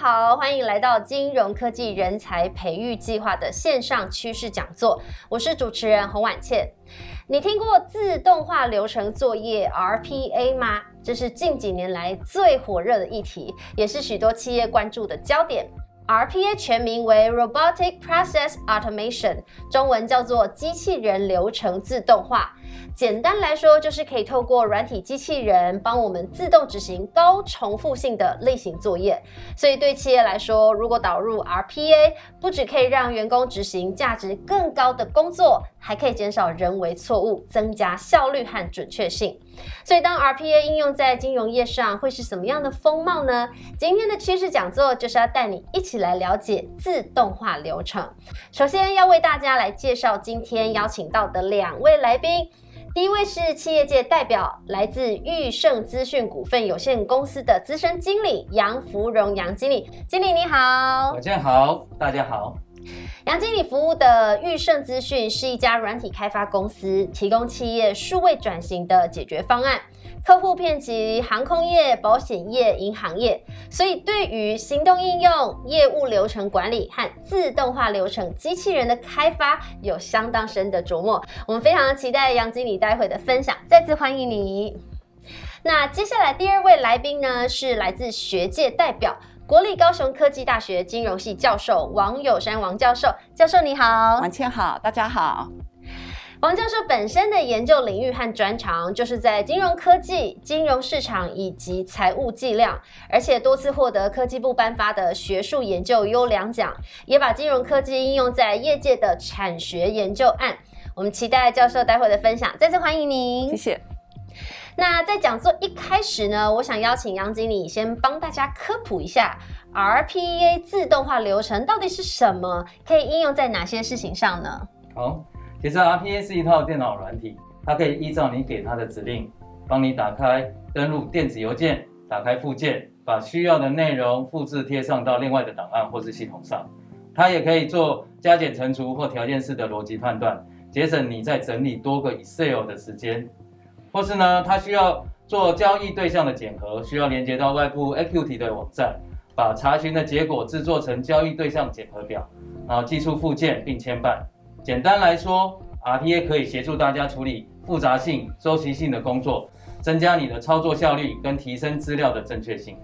好，欢迎来到金融科技人才培育计划的线上趋势讲座。我是主持人洪婉倩。你听过自动化流程作业 RPA 吗？这是近几年来最火热的议题，也是许多企业关注的焦点。RPA 全名为 Robotic Process Automation，中文叫做机器人流程自动化。简单来说，就是可以透过软体机器人帮我们自动执行高重复性的类型作业。所以对企业来说，如果导入 RPA，不只可以让员工执行价值更高的工作，还可以减少人为错误，增加效率和准确性。所以当 RPA 应用在金融业上，会是什么样的风貌呢？今天的趋势讲座就是要带你一起来了解自动化流程。首先要为大家来介绍今天邀请到的两位来宾。第一位是企业界代表，来自裕盛资讯股份有限公司的资深经理杨福荣杨经理，经理你好，大家好，大家好。杨经理服务的裕盛资讯是一家软体开发公司，提供企业数位转型的解决方案。客户遍及航空业、保险业、银行业，所以对于行动应用、业务流程管理和自动化流程机器人的开发有相当深的琢磨。我们非常期待杨经理待会的分享，再次欢迎你。那接下来第二位来宾呢，是来自学界代表，国立高雄科技大学金融系教授王友山王教授。教授你好，王倩好，大家好。王教授本身的研究领域和专长就是在金融科技、金融市场以及财务计量，而且多次获得科技部颁发的学术研究优良奖，也把金融科技应用在业界的产学研究案。我们期待教授待会的分享，再次欢迎您，谢谢。那在讲座一开始呢，我想邀请杨经理先帮大家科普一下 RPA 自动化流程到底是什么，可以应用在哪些事情上呢？好。其实 RPA 是一套电脑软体，它可以依照你给它的指令，帮你打开、登录电子邮件，打开附件，把需要的内容复制贴上到另外的档案或是系统上。它也可以做加减乘除或条件式的逻辑判断，节省你在整理多个 Excel 的时间。或是呢，它需要做交易对象的检核，需要连接到外部 eqt 的网站，把查询的结果制作成交易对象检核表，然后寄出附件并签办。简单来说，RPA 可以协助大家处理复杂性、周期性的工作，增加你的操作效率跟提升资料的正确性。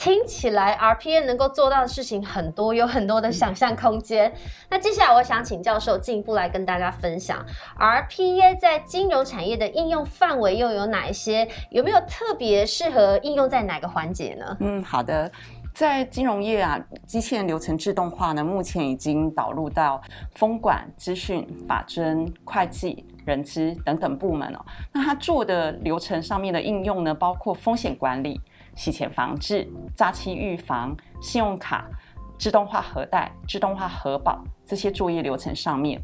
听起来 RPA 能够做到的事情很多，有很多的想象空间。那接下来我想请教授进一步来跟大家分享，RPA 在金融产业的应用范围又有哪一些？有没有特别适合应用在哪个环节呢？嗯，好的。在金融业啊，机器人流程自动化呢，目前已经导入到风管、资讯、法征、会计、人资等等部门哦。那它做的流程上面的应用呢，包括风险管理、洗钱防治、诈欺预防、信用卡自动化核贷、自动化核保这些作业流程上面。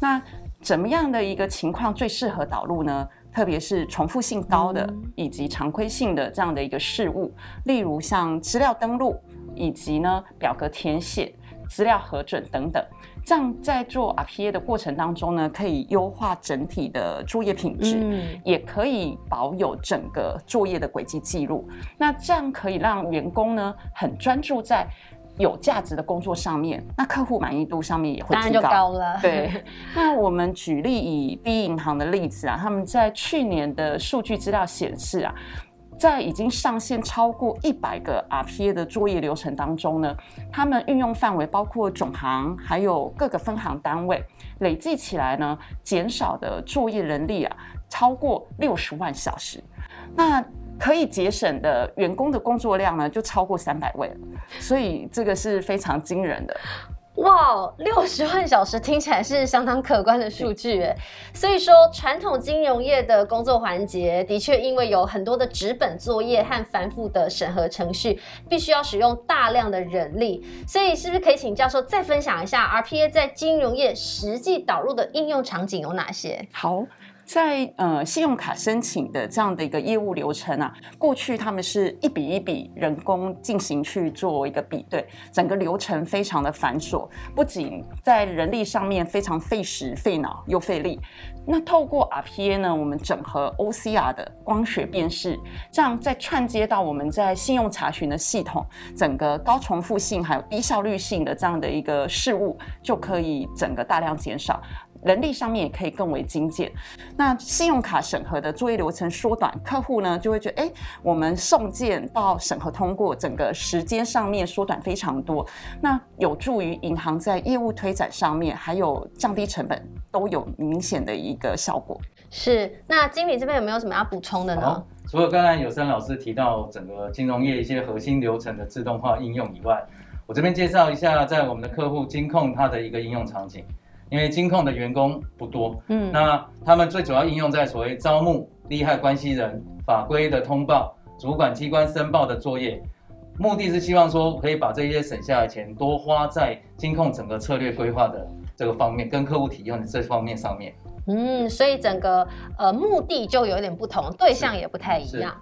那怎么样的一个情况最适合导入呢？特别是重复性高的以及常规性的这样的一个事物，例如像资料登录以及呢表格填写、资料核准等等，这样在做 RPA 的过程当中呢，可以优化整体的作业品质，也可以保有整个作业的轨迹记录。那这样可以让员工呢很专注在。有价值的工作上面，那客户满意度上面也会提高了。对，那我们举例以 B 银行的例子啊，他们在去年的数据资料显示啊，在已经上线超过一百个 RPA 的作业流程当中呢，他们运用范围包括总行还有各个分行单位，累计起来呢，减少的作业人力啊，超过六十万小时。那可以节省的员工的工作量呢，就超过三百位，所以这个是非常惊人的。哇，六十万小时听起来是相当可观的数据诶。所以说，传统金融业的工作环节的确因为有很多的纸本作业和繁复的审核程序，必须要使用大量的人力。所以，是不是可以请教授再分享一下 RPA 在金融业实际导入的应用场景有哪些？好。在呃信用卡申请的这样的一个业务流程啊，过去他们是一笔一笔人工进行去做一个比对，整个流程非常的繁琐，不仅在人力上面非常费时费脑又费力。那透过 RPA 呢，我们整合 OCR 的光学辨识，这样再串接到我们在信用查询的系统，整个高重复性还有低效率性的这样的一个事物，就可以整个大量减少。人力上面也可以更为精简，那信用卡审核的作业流程缩短，客户呢就会觉得，哎，我们送件到审核通过，整个时间上面缩短非常多，那有助于银行在业务推展上面，还有降低成本，都有明显的一个效果。是，那经理这边有没有什么要补充的呢？除了刚才有森老师提到整个金融业一些核心流程的自动化应用以外，我这边介绍一下在我们的客户金控它的一个应用场景。因为金控的员工不多，嗯，那他们最主要应用在所谓招募、利害关系人、法规的通报、主管机关申报的作业，目的是希望说可以把这些省下的钱多花在金控整个策略规划的这个方面，跟客户体验的这方面上面。嗯，所以整个呃目的就有点不同，对象也不太一样。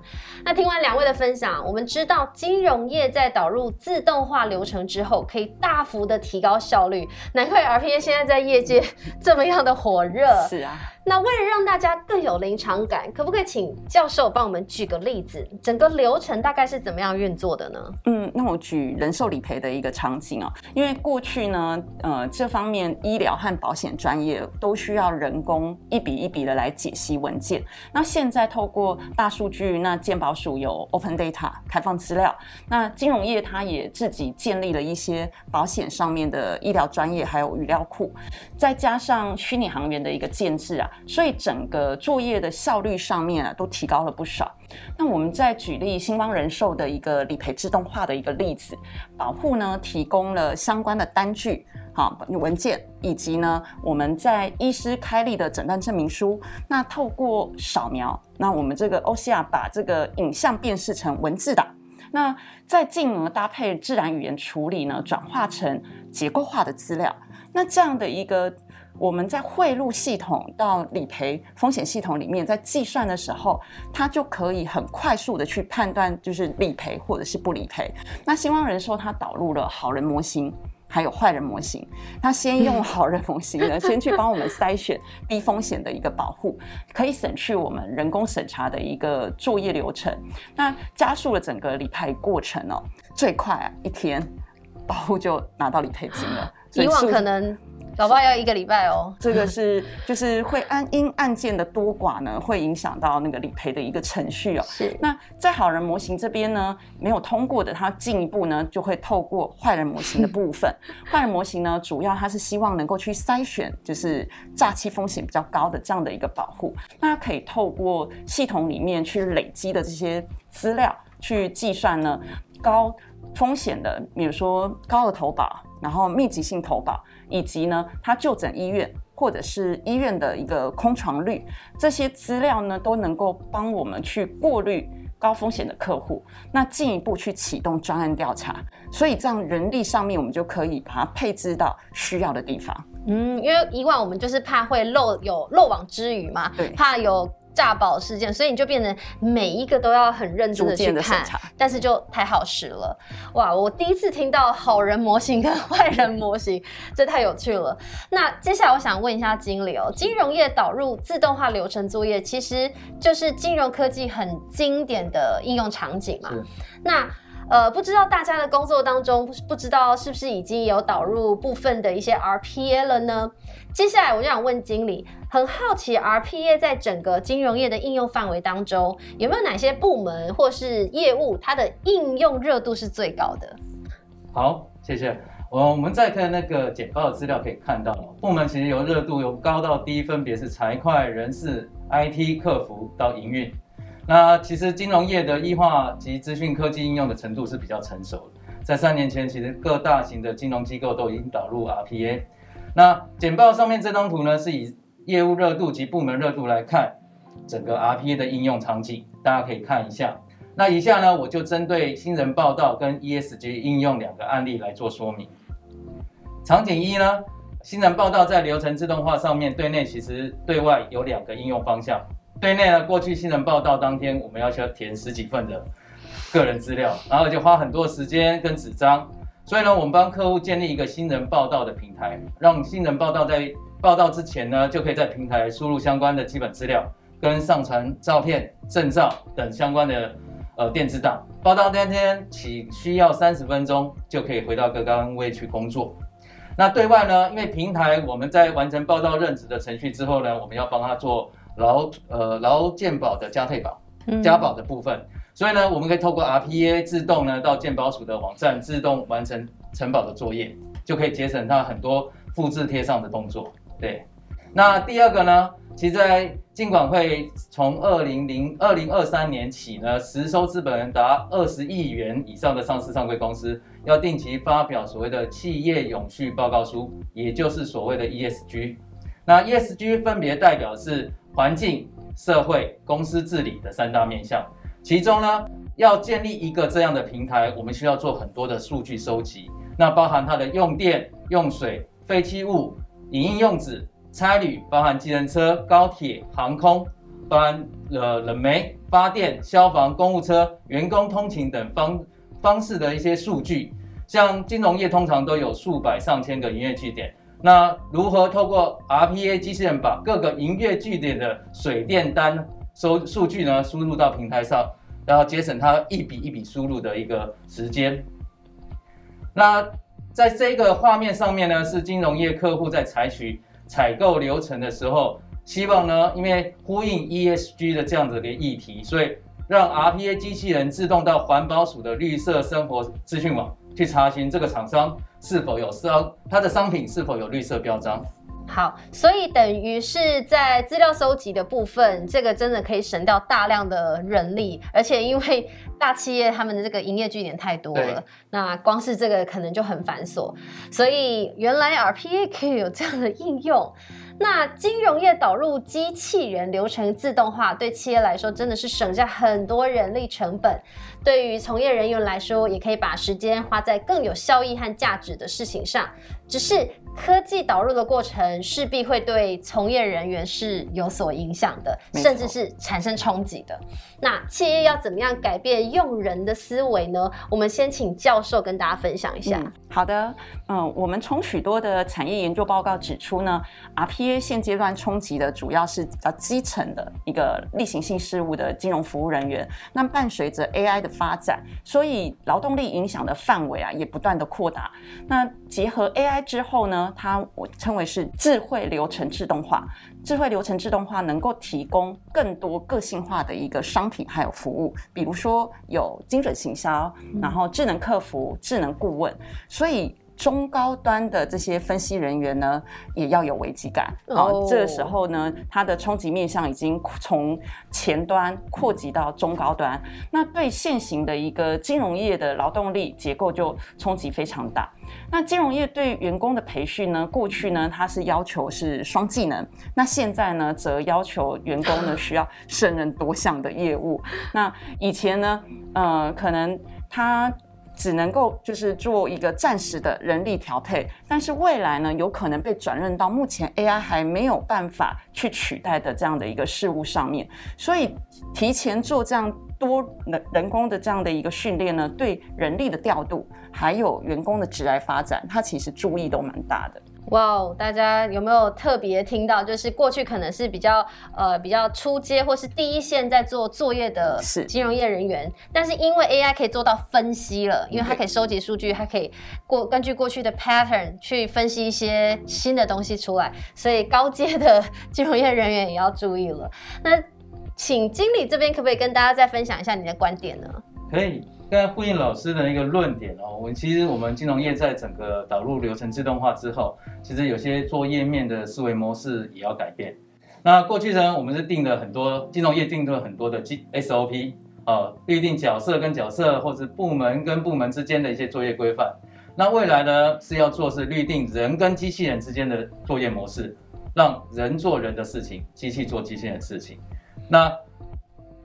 那听完两位的分享，我们知道金融业在导入自动化流程之后，可以大幅的提高效率，难怪 RPA 现在在业界 这么样的火热。是啊。那为了让大家更有临场感，可不可以请教授帮我们举个例子？整个流程大概是怎么样运作的呢？嗯，那我举人寿理赔的一个场景哦，因为过去呢，呃，这方面医疗和保险专业都需要人工一笔一笔的来解析文件。那现在透过大数据，那健保署有 Open Data 开放资料，那金融业它也自己建立了一些保险上面的医疗专业还有语料库，再加上虚拟行员的一个建制啊。所以整个作业的效率上面啊，都提高了不少。那我们再举例新邦人寿的一个理赔自动化的一个例子，保护呢提供了相关的单据、好文件，以及呢我们在医师开立的诊断证明书。那透过扫描，那我们这个 OCR 把这个影像辨识成文字档，那再进而搭配自然语言处理呢，转化成结构化的资料。那这样的一个。我们在汇入系统到理赔风险系统里面，在计算的时候，它就可以很快速的去判断，就是理赔或者是不理赔。那兴旺人寿它导入了好人模型，还有坏人模型。那先用好人模型呢，先去帮我们筛选低风险的一个保护，可以省去我们人工审查的一个作业流程，那加速了整个理赔过程哦。最快啊，一天保护就拿到理赔金了。以往可能。搞不好要一个礼拜哦。这个是就是会按因案件的多寡呢，会影响到那个理赔的一个程序哦。是。那在好人模型这边呢，没有通过的，它进一步呢就会透过坏人模型的部分。坏人模型呢，主要它是希望能够去筛选，就是诈欺风险比较高的这样的一个保护。那可以透过系统里面去累积的这些资料，去计算呢高风险的，比如说高额投保，然后密集性投保。以及呢，他就诊医院或者是医院的一个空床率，这些资料呢都能够帮我们去过滤高风险的客户，那进一步去启动专案调查。所以这样人力上面，我们就可以把它配置到需要的地方。嗯，因为以往我们就是怕会漏有漏网之鱼嘛，对，怕有。诈保事件，所以你就变成每一个都要很认真的去看，但是就太好使了，哇！我第一次听到好人模型跟坏人模型，这太有趣了。那接下来我想问一下经理哦，金融业导入自动化流程作业，其实就是金融科技很经典的应用场景嘛？那呃，不知道大家的工作当中，不知道是不是已经有导入部分的一些 RPA 了呢？接下来我就想问经理，很好奇 RPA 在整个金融业的应用范围当中，有没有哪些部门或是业务，它的应用热度是最高的？好，谢谢。我我们再看那个简报的资料，可以看到部门其实由热度，由高到低，分别是财会、人事、IT、客服到营运。那其实金融业的异化及资讯科技应用的程度是比较成熟的。在三年前，其实各大型的金融机构都已经导入 RPA。那简报上面这张图呢，是以业务热度及部门热度来看整个 RPA 的应用场景，大家可以看一下。那以下呢，我就针对新人报道跟 ESG 应用两个案例来做说明。场景一呢，新人报道在流程自动化上面，对内其实对外有两个应用方向。对内呢，过去新人报道当天，我们要需要填十几份的个人资料，然后就花很多时间跟纸张。所以呢，我们帮客户建立一个新人报道的平台，让新人报道在报道之前呢，就可以在平台输入相关的基本资料，跟上传照片、证照等相关的呃电子档。报道那天起需要三十分钟，就可以回到各单位去工作。那对外呢？因为平台我们在完成报道任职的程序之后呢，我们要帮他做劳呃劳健保的加退保、加保的部分，所以呢，我们可以透过 RPA 自动呢到健保署的网站自动完成承保的作业，就可以节省他很多复制贴上的动作。对，那第二个呢？其实，在尽管会从二零零二零二三年起呢，实收资本达二十亿元以上的上市上柜公司，要定期发表所谓的企业永续报告书，也就是所谓的 ESG。那 ESG 分别代表是环境、社会、公司治理的三大面向。其中呢，要建立一个这样的平台，我们需要做很多的数据收集，那包含它的用电、用水、废弃物、影音用纸。差旅包含机人车、高铁、航空，包含了冷媒、发电、消防、公务车、员工通勤等方方式的一些数据。像金融业通常都有数百上千个营业据点，那如何透过 RPA 机器人把各个营业据点的水电单收数据呢输入到平台上，然后节省它一笔一笔输入的一个时间。那在这个画面上面呢，是金融业客户在采取。采购流程的时候，希望呢，因为呼应 ESG 的这样子的议题，所以让 RPA 机器人自动到环保署的绿色生活资讯网去查询这个厂商是否有商，它的商品是否有绿色标章。好，所以等于是在资料收集的部分，这个真的可以省掉大量的人力，而且因为大企业他们的这个营业据点太多了，那光是这个可能就很繁琐，所以原来 RPA 可以有这样的应用。那金融业导入机器人流程自动化，对企业来说真的是省下很多人力成本，对于从业人员来说，也可以把时间花在更有效益和价值的事情上，只是。科技导入的过程势必会对从业人员是有所影响的，甚至是产生冲击的。那企业要怎么样改变用人的思维呢？我们先请教授跟大家分享一下。好的，嗯，我们从许多的产业研究报告指出呢，RPA 现阶段冲击的主要是比较基层的一个例行性事务的金融服务人员。那伴随着 AI 的发展，所以劳动力影响的范围啊也不断的扩大。那结合 AI 之后呢？它我称为是智慧流程自动化，智慧流程自动化能够提供更多个性化的一个商品还有服务，比如说有精准行销，然后智能客服、智能顾问，所以。中高端的这些分析人员呢，也要有危机感。哦，这个时候呢，它的冲击面向已经从前端扩及到中高端。那对现行的一个金融业的劳动力结构就冲击非常大。那金融业对员工的培训呢，过去呢，它是要求是双技能，那现在呢，则要求员工呢需要胜任多项的业务。那以前呢，呃，可能他。只能够就是做一个暂时的人力调配，但是未来呢，有可能被转任到目前 AI 还没有办法去取代的这样的一个事物上面，所以提前做这样多人人工的这样的一个训练呢，对人力的调度还有员工的职来发展，它其实注意都蛮大的。哇哦，大家有没有特别听到？就是过去可能是比较呃比较出街或是第一线在做作业的金融业人员，但是因为 AI 可以做到分析了，因为它可以收集数据，它可以过根据过去的 pattern 去分析一些新的东西出来，所以高阶的金融业人员也要注意了。那请经理这边可不可以跟大家再分享一下你的观点呢？可以。刚才呼应老师的一个论点哦，我们其实我们金融业在整个导入流程自动化之后，其实有些做页面的思维模式也要改变。那过去呢，我们是定了很多金融业定了很多的 G SOP 啊，预定角色跟角色或是部门跟部门之间的一些作业规范。那未来呢是要做是预定人跟机器人之间的作业模式，让人做人的事情，机器做机器人的事情。那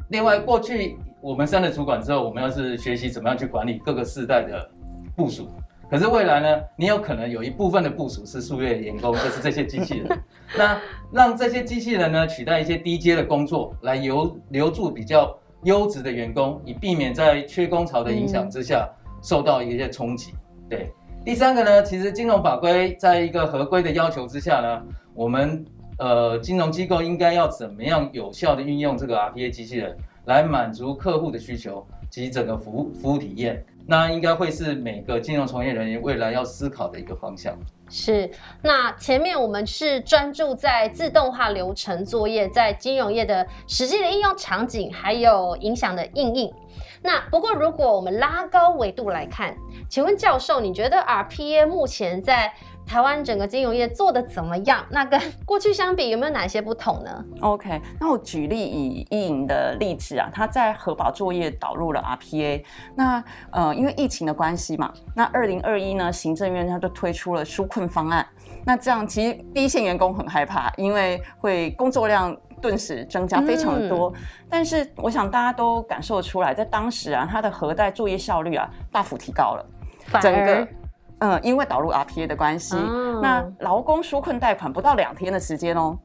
另外过去。我们升了主管之后，我们要是学习怎么样去管理各个世代的部署，可是未来呢，你有可能有一部分的部署是数月员工，就是这些机器人。那让这些机器人呢取代一些低阶的工作，来留留住比较优质的员工，以避免在缺工潮的影响之下受到一些冲击。对，第三个呢，其实金融法规在一个合规的要求之下呢，我们呃金融机构应该要怎么样有效的运用这个 RPA 机器人，来满足客户的需求及整个服务服务体验。那应该会是每个金融从业人员未来要思考的一个方向。是，那前面我们是专注在自动化流程作业在金融业的实际的应用场景，还有影响的应用。那不过如果我们拉高维度来看，请问教授，你觉得 RPA 目前在台湾整个金融业做的怎么样？那跟 过去相比，有没有哪些不同呢？OK，那我举例以易影的例子啊，他在核保作业导入了 RPA。那呃，因为疫情的关系嘛，那二零二一呢，行政院他就推出了纾困方案。那这样其实第一线员工很害怕，因为会工作量顿时增加非常的多。但是我想大家都感受出来，在当时啊，它的核贷作业效率啊大幅提高了，整个。嗯，因为导入 RPA 的关系，那劳工纾困贷款不到两天的时间哦，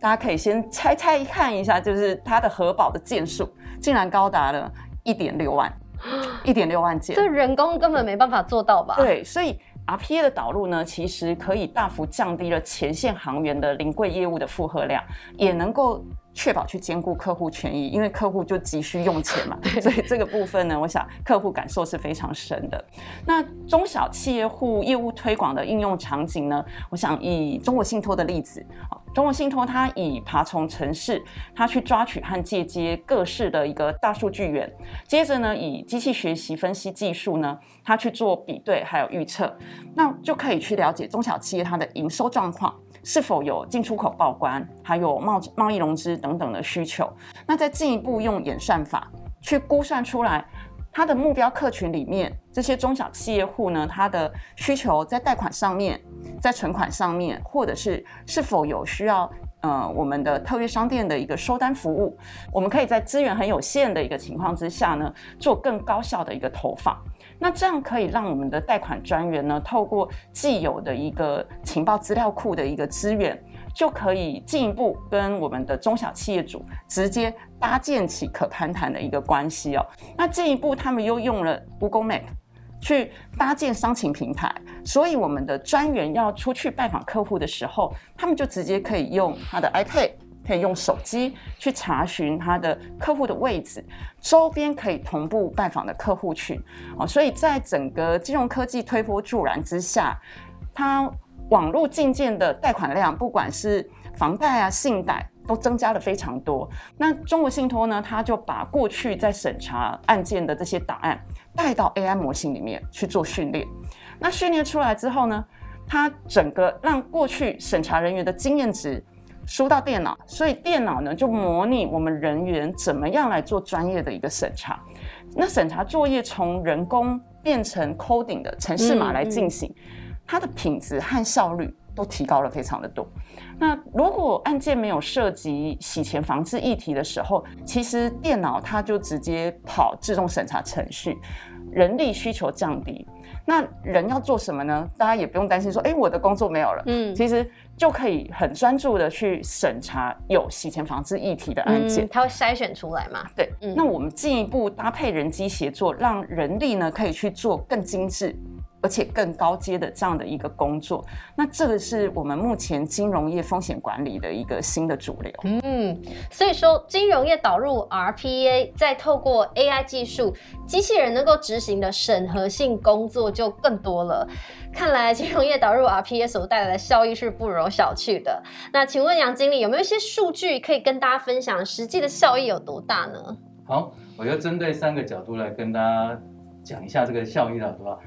大家可以先猜猜看一下，就是它的核保的件数竟然高达了一点六万，一点六万件，这人工根本没办法做到吧？对，所以 RPA 的导入呢，其实可以大幅降低了前线行员的临柜业务的负荷量，也能够。确保去兼顾客户权益，因为客户就急需用钱嘛，所以这个部分呢，我想客户感受是非常深的。那中小企业户业务推广的应用场景呢，我想以中国信托的例子，中国信托它以爬虫城市，它去抓取和借接各式的一个大数据源，接着呢，以机器学习分析技术呢，它去做比对还有预测，那就可以去了解中小企业它的营收状况。是否有进出口报关，还有贸贸易融资等等的需求？那再进一步用演算法去估算出来，它的目标客群里面这些中小企业户呢，它的需求在贷款上面，在存款上面，或者是是否有需要呃我们的特约商店的一个收单服务？我们可以在资源很有限的一个情况之下呢，做更高效的一个投放。那这样可以让我们的贷款专员呢，透过既有的一个情报资料库的一个资源，就可以进一步跟我们的中小企业主直接搭建起可攀谈的一个关系哦。那进一步，他们又用了 Google Map 去搭建商情平台，所以我们的专员要出去拜访客户的时候，他们就直接可以用他的 iPad。可以用手机去查询他的客户的位置，周边可以同步拜访的客户群哦，所以在整个金融科技推波助澜之下，它网络进件的贷款量，不管是房贷啊、信贷，都增加了非常多。那中国信托呢，它就把过去在审查案件的这些档案带到 AI 模型里面去做训练。那训练出来之后呢，它整个让过去审查人员的经验值。输到电脑，所以电脑呢就模拟我们人员怎么样来做专业的一个审查。那审查作业从人工变成 coding 的程式码来进行，它的品质和效率都提高了非常的多。那如果案件没有涉及洗钱防治议题的时候，其实电脑它就直接跑自动审查程序，人力需求降低。那人要做什么呢？大家也不用担心说，哎，我的工作没有了。嗯，其实。就可以很专注的去审查有洗钱防治议题的案件，它会筛选出来嘛？对，那我们进一步搭配人机协作，让人力呢可以去做更精致。而且更高阶的这样的一个工作，那这个是我们目前金融业风险管理的一个新的主流。嗯，所以说金融业导入 RPA，再透过 AI 技术，机器人能够执行的审核性工作就更多了。看来金融业导入 RPA 所带来的效益是不容小觑的。那请问杨经理有没有一些数据可以跟大家分享，实际的效益有多大呢？好，我就针对三个角度来跟大家讲一下这个效益的，好吧？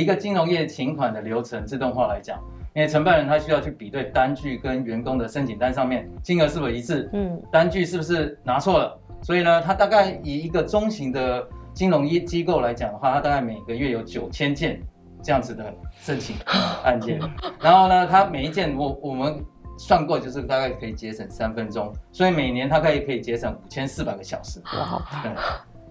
一个金融业请款的流程自动化来讲，因为承办人他需要去比对单据跟员工的申请单上面金额是否一致，嗯，单据是不是拿错了，所以呢，他大概以一个中型的金融业机构来讲的话，他大概每个月有九千件这样子的申请 案件，然后呢，他每一件我我们算过就是大概可以节省三分钟，所以每年他可以可以节省五千四百个小时，哇，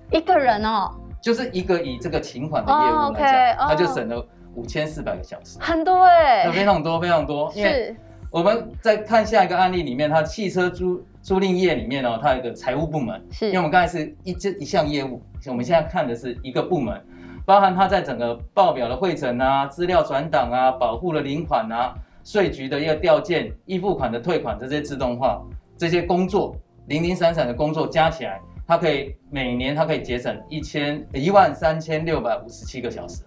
一个人哦。就是一个以这个请款的业务来讲，他就省了五千四百个小时，很多哎、那非常多非常多。因为是我们在看下一个案例里面，它汽车租租赁业里面哦，它有一个财务部门，是。因为我们刚才是一这一项业务，我们现在看的是一个部门，包含它在整个报表的汇整啊、资料转档啊、保护的领款啊、税局的一个调件、预付款的退款这些自动化这些工作，零零散散的工作加起来，它可以每年它可以节省一千一万三千六百五十七个小时，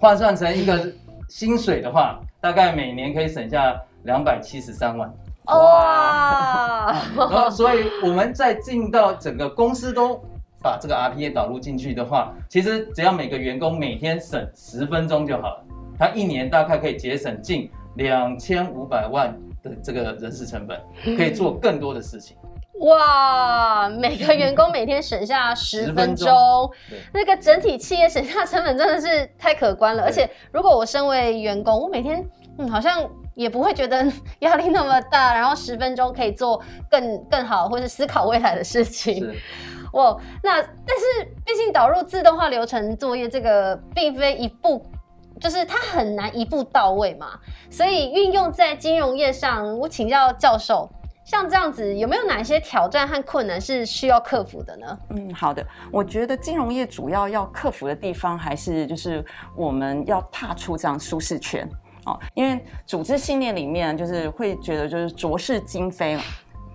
换算成一个薪水的话，大概每年可以省下两百七十三万。哇，然后，所以我们在进到整个公司都把这个 RPA 导入进去的话，其实只要每个员工每天省十分钟就好了，他一年大概可以节省近两千五百万的这个人事成本，可以做更多的事情。哇，每个员工每天省下十分钟。那个整体企业省下成本真的是太可观了。而且，如果我身为员工，我每天嗯好像也不会觉得压力那么大，然后十分钟可以做更更好，或是思考未来的事情。哇，那但是毕竟导入自动化流程作业这个并非一步，就是它很难一步到位嘛，所以运用在金融业上，我请教教授，像这样子有没有哪一些挑战和困难是需要克服的呢？嗯，好的。我觉得金融业主要要克服的地方，还是就是我们要踏出这样舒适圈哦，因为组织信念里面就是会觉得就是浊世今非嘛。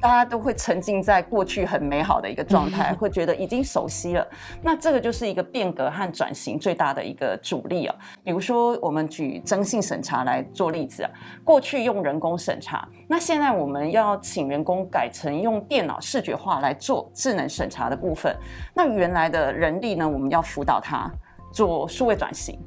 大家都会沉浸在过去很美好的一个状态，会觉得已经熟悉了。那这个就是一个变革和转型最大的一个阻力啊。比如说，我们举征信审查来做例子啊，过去用人工审查，那现在我们要请员工改成用电脑视觉化来做智能审查的部分。那原来的人力呢，我们要辅导他做数位转型。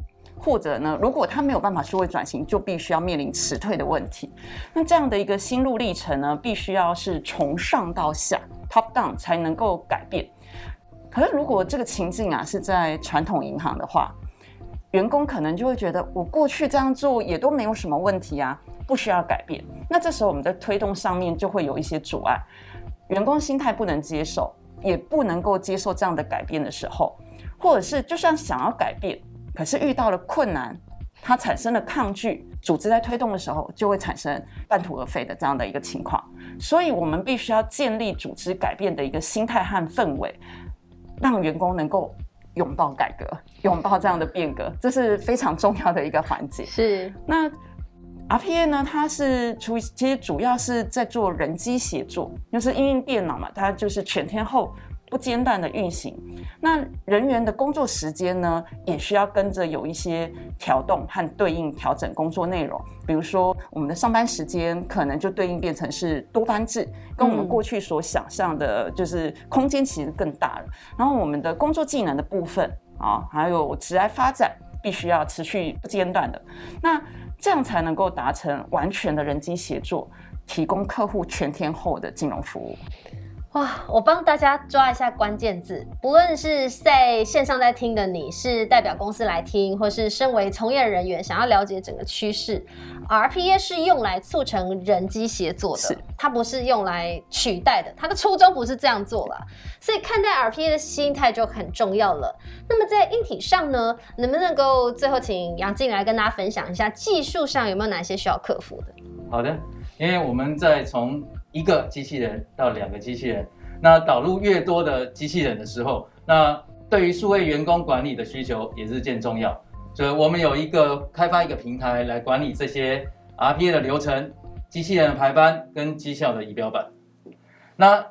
或者呢，如果他没有办法数位转型，就必须要面临辞退的问题。那这样的一个心路历程呢，必须要是从上到下 （top down） 才能够改变。可是如果这个情境啊是在传统银行的话，员工可能就会觉得我过去这样做也都没有什么问题啊，不需要改变。那这时候我们的推动上面就会有一些阻碍，员工心态不能接受，也不能够接受这样的改变的时候，或者是就算想要改变，可是遇到了困难，它产生了抗拒，组织在推动的时候就会产生半途而废的这样的一个情况。所以我们必须要建立组织改变的一个心态和氛围，让员工能够拥抱改革，拥抱这样的变革，这是非常重要的一个环节。是那 RPA 呢？它是除其实主要是在做人机协作，就是因为电脑嘛，它就是全天候不间断的运行。那人员的工作时间呢，也需要跟着有一些调动和对应调整工作内容。比如说，我们的上班时间可能就对应变成是多班制，跟我们嗯过去所想象的，就是空间其实更大了。然后我们的工作技能的部分啊，还有职业发展，必须要持续不间断的。那这样才能够达成完全的人机协作，提供客户全天候的金融服务。哇，我帮大家抓一下关键字，不论是在线上在听的你，是代表公司来听，或是身为从业人员想要了解整个趋势，RPA 是用来促成人机协作的，它不是用来取代的，它的初衷不是这样做啦。所以看待 RPA 的心态就很重要了。那么在硬体上呢，能不能够最后请杨静来跟大家分享一下技术上有没有哪些需要克服的？好的，因为我们在从一个机器人到两个机器人，那导入越多的机器人的时候，那对于数位员工管理的需求也日渐重要。所以我们有一个开发一个平台来管理这些 RPA 的流程、机器人的排班跟绩效的仪表板。那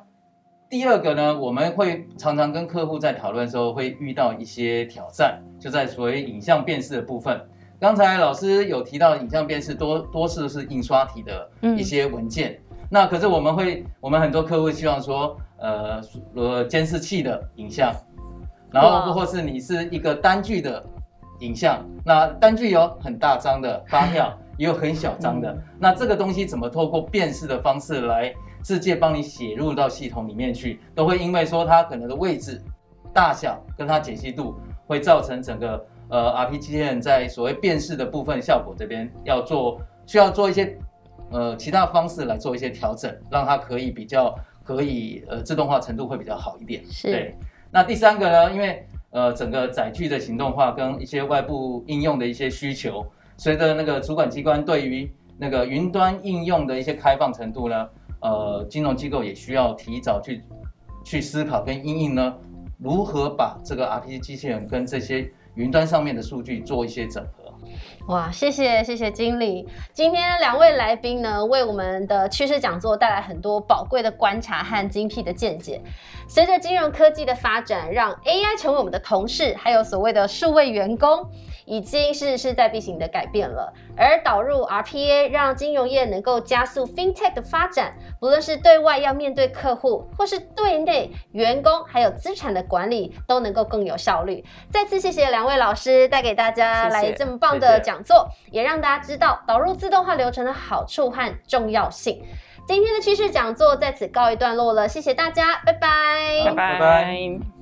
第二个呢，我们会常常跟客户在讨论的时候会遇到一些挑战，就在所谓影像辨识的部分。刚才老师有提到影像辨识多多是是印刷体的一些文件，那可是我们会，我们很多客户希望说，呃，呃，监视器的影像，然后或是你是一个单据的影像，那单据有很大张的发票，也有很小张的，那这个东西怎么透过辨识的方式来直接帮你写入到系统里面去，都会因为说它可能的位置、大小跟它解析度，会造成整个呃，RPGN 在所谓辨识的部分效果这边要做需要做一些呃其他方式来做一些调整，让它可以比较可以呃自动化程度会比较好一点。是对，那第三个呢，因为呃整个载具的行动化跟一些外部应用的一些需求，随着那个主管机关对于那个云端应用的一些开放程度呢，呃，金融机构也需要提早去去思考跟应用呢，如何把这个 RPG 机器人跟这些云端上面的数据做一些整合。哇，谢谢谢谢经理，今天两位来宾呢，为我们的趋势讲座带来很多宝贵的观察和精辟的见解。随着金融科技的发展，让 AI 成为我们的同事，还有所谓的数位员工。已经是势在必行的改变了，而导入 RPA 让金融业能够加速 FinTech 的发展，不论是对外要面对客户，或是对内员工，还有资产的管理，都能够更有效率。再次谢谢两位老师带给大家来这么棒的讲座，也让大家知道导入自动化流程的好处和重要性。今天的趋势讲座在此告一段落了，谢谢大家，拜拜，拜拜。